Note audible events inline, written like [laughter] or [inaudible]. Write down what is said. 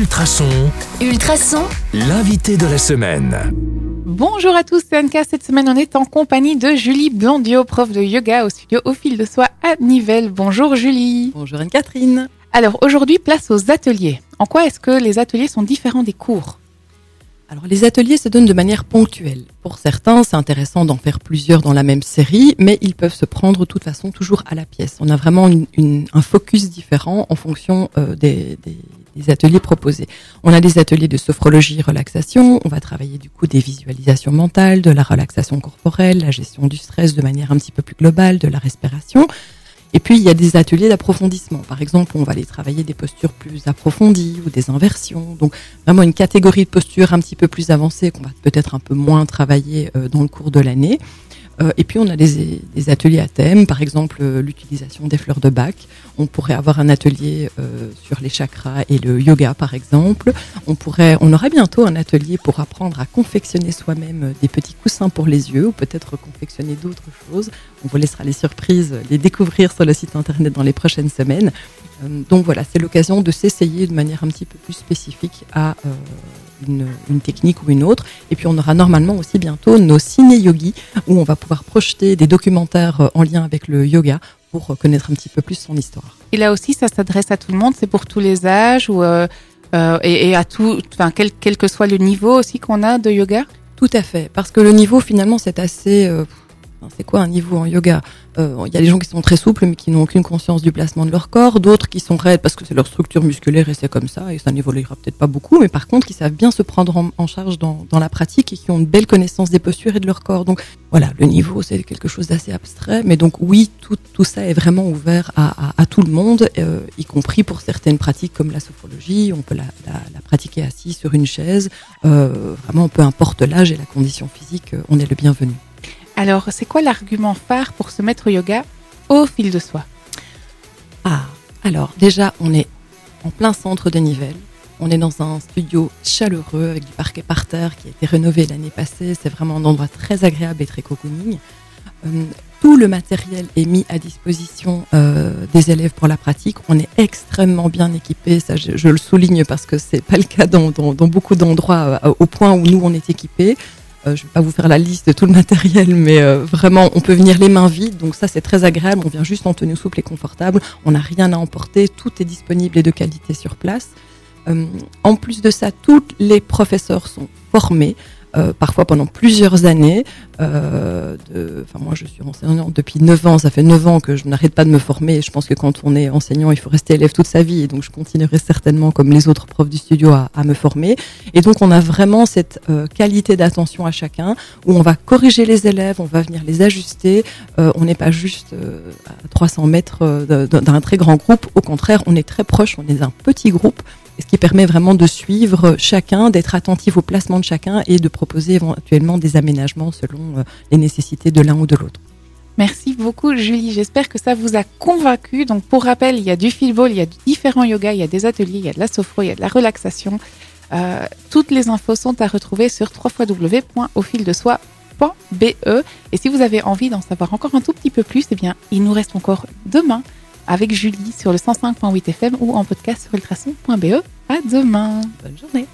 Ultrason, Ultrason, l'invité de la semaine. Bonjour à tous, c'est Anka. Cette semaine, on est en compagnie de Julie Blondio, prof de yoga au studio Au fil de soi à Nivelles. Bonjour Julie. Bonjour Anne-Catherine. Alors aujourd'hui, place aux ateliers. En quoi est-ce que les ateliers sont différents des cours? Alors les ateliers se donnent de manière ponctuelle. Pour certains, c'est intéressant d'en faire plusieurs dans la même série, mais ils peuvent se prendre de toute façon toujours à la pièce. On a vraiment une- une- un focus différent en fonction euh, des, des- des ateliers proposés. On a des ateliers de sophrologie, relaxation. On va travailler du coup des visualisations mentales, de la relaxation corporelle, la gestion du stress de manière un petit peu plus globale, de la respiration. Et puis, il y a des ateliers d'approfondissement. Par exemple, on va aller travailler des postures plus approfondies ou des inversions. Donc, vraiment une catégorie de postures un petit peu plus avancée qu'on va peut-être un peu moins travailler euh, dans le cours de l'année. Euh, et puis on a des, ateliers à thème, par exemple euh, l'utilisation des fleurs de bac. On pourrait avoir un atelier euh, sur les chakras et le yoga, par exemple. On pourrait, on aura bientôt un atelier pour apprendre à confectionner soi-même des petits coussins pour les yeux, ou peut-être confectionner d'autres choses. On vous laissera les surprises, les découvrir sur le site internet dans les prochaines semaines. Euh, donc voilà, c'est l'occasion de s'essayer de manière un petit peu plus spécifique à euh, une, une technique ou une autre. Et puis on aura normalement aussi bientôt nos ciné-yogis où on va pouvoir projeter des documentaires euh, en lien avec le yoga pour connaître un petit peu plus son histoire. Et là aussi, ça s'adresse à tout le monde. C'est pour tous les âges ou euh, euh, et, et à tout, enfin quel, quel que soit le niveau aussi qu'on a de yoga? Tout à fait, parce que le niveau finalement c'est assez... euh, c'est quoi un niveau en yoga Euh, Il y a des gens qui sont très souples mais qui n'ont aucune conscience du placement de leur corps, d'autres qui sont raides parce que c'est leur structure musculaire et c'est comme ça et ça n'évoluera peut-être pas beaucoup, mais par contre qui savent bien se prendre en, charge dans, la pratique et qui ont une belle connaissance des postures et de leur corps. Donc voilà, le niveau c'est quelque chose d'assez abstrait, mais donc oui, tout, ça est vraiment ouvert à, tout le monde, euh, y compris pour certaines pratiques comme la sophrologie, on peut la pratiquer assis sur une chaise, euh, vraiment peu importe l'âge et la condition physique, euh, on est le bienvenu. Alors, c'est quoi l'argument phare pour se mettre au yoga au fil de soi? Ah, alors déjà, on est en plein centre de Nivelles. On est dans un studio chaleureux avec du parquet par terre qui a été rénové l'année passée. C'est vraiment un endroit très agréable et très cocooning. Euh, tout le matériel est mis à disposition euh, des élèves pour la pratique. On est extrêmement bien équipé. Ça, je, le souligne parce que c'est pas le cas dans beaucoup d'endroits euh, au point où nous on est équipés. Euh, je vais pas vous faire la liste de tout le [laughs] matériel, mais euh, vraiment, on peut venir les mains vides. Donc ça, c'est très agréable. On vient juste en tenue souple et confortable. On n'a rien à emporter. Tout est disponible et de qualité sur place. Euh, en plus de ça, tous les professeurs sont formés. Euh, parfois pendant plusieurs années. Euh, enfin, moi, je suis enseignante depuis 9 ans. Ça fait 9 ans que je n'arrête pas de me former. Je pense que quand on est enseignant, il faut rester élève toute sa vie. Et donc, je continuerai certainement, comme les autres profs du studio, à, à me former. Et donc, on a vraiment cette euh, qualité d'attention à chacun, où on va corriger les élèves, on va venir les ajuster. Euh, on n'est pas juste euh, à 300 mètres euh, d'un très grand groupe. Au contraire, on est très proche. On est un petit groupe. Ce qui permet vraiment de suivre chacun, d'être attentif au placement de chacun et de proposer éventuellement des aménagements selon euh, les nécessités de l'un ou de l'autre. Merci beaucoup Julie, j'espère que ça vous a convaincu. Donc pour rappel, il y a du fil-ball, il y a différents yogas, il y a des ateliers, il y a de la sophro, il y a de la relaxation. Euh, toutes les infos sont à retrouver sur www.aufildesoi.be et si vous avez envie d'en savoir encore un tout petit peu plus, eh bien il nous reste encore demain avec Julie sur le 105.8 FM ou en podcast sur ultrason.be. À demain. Bonne journée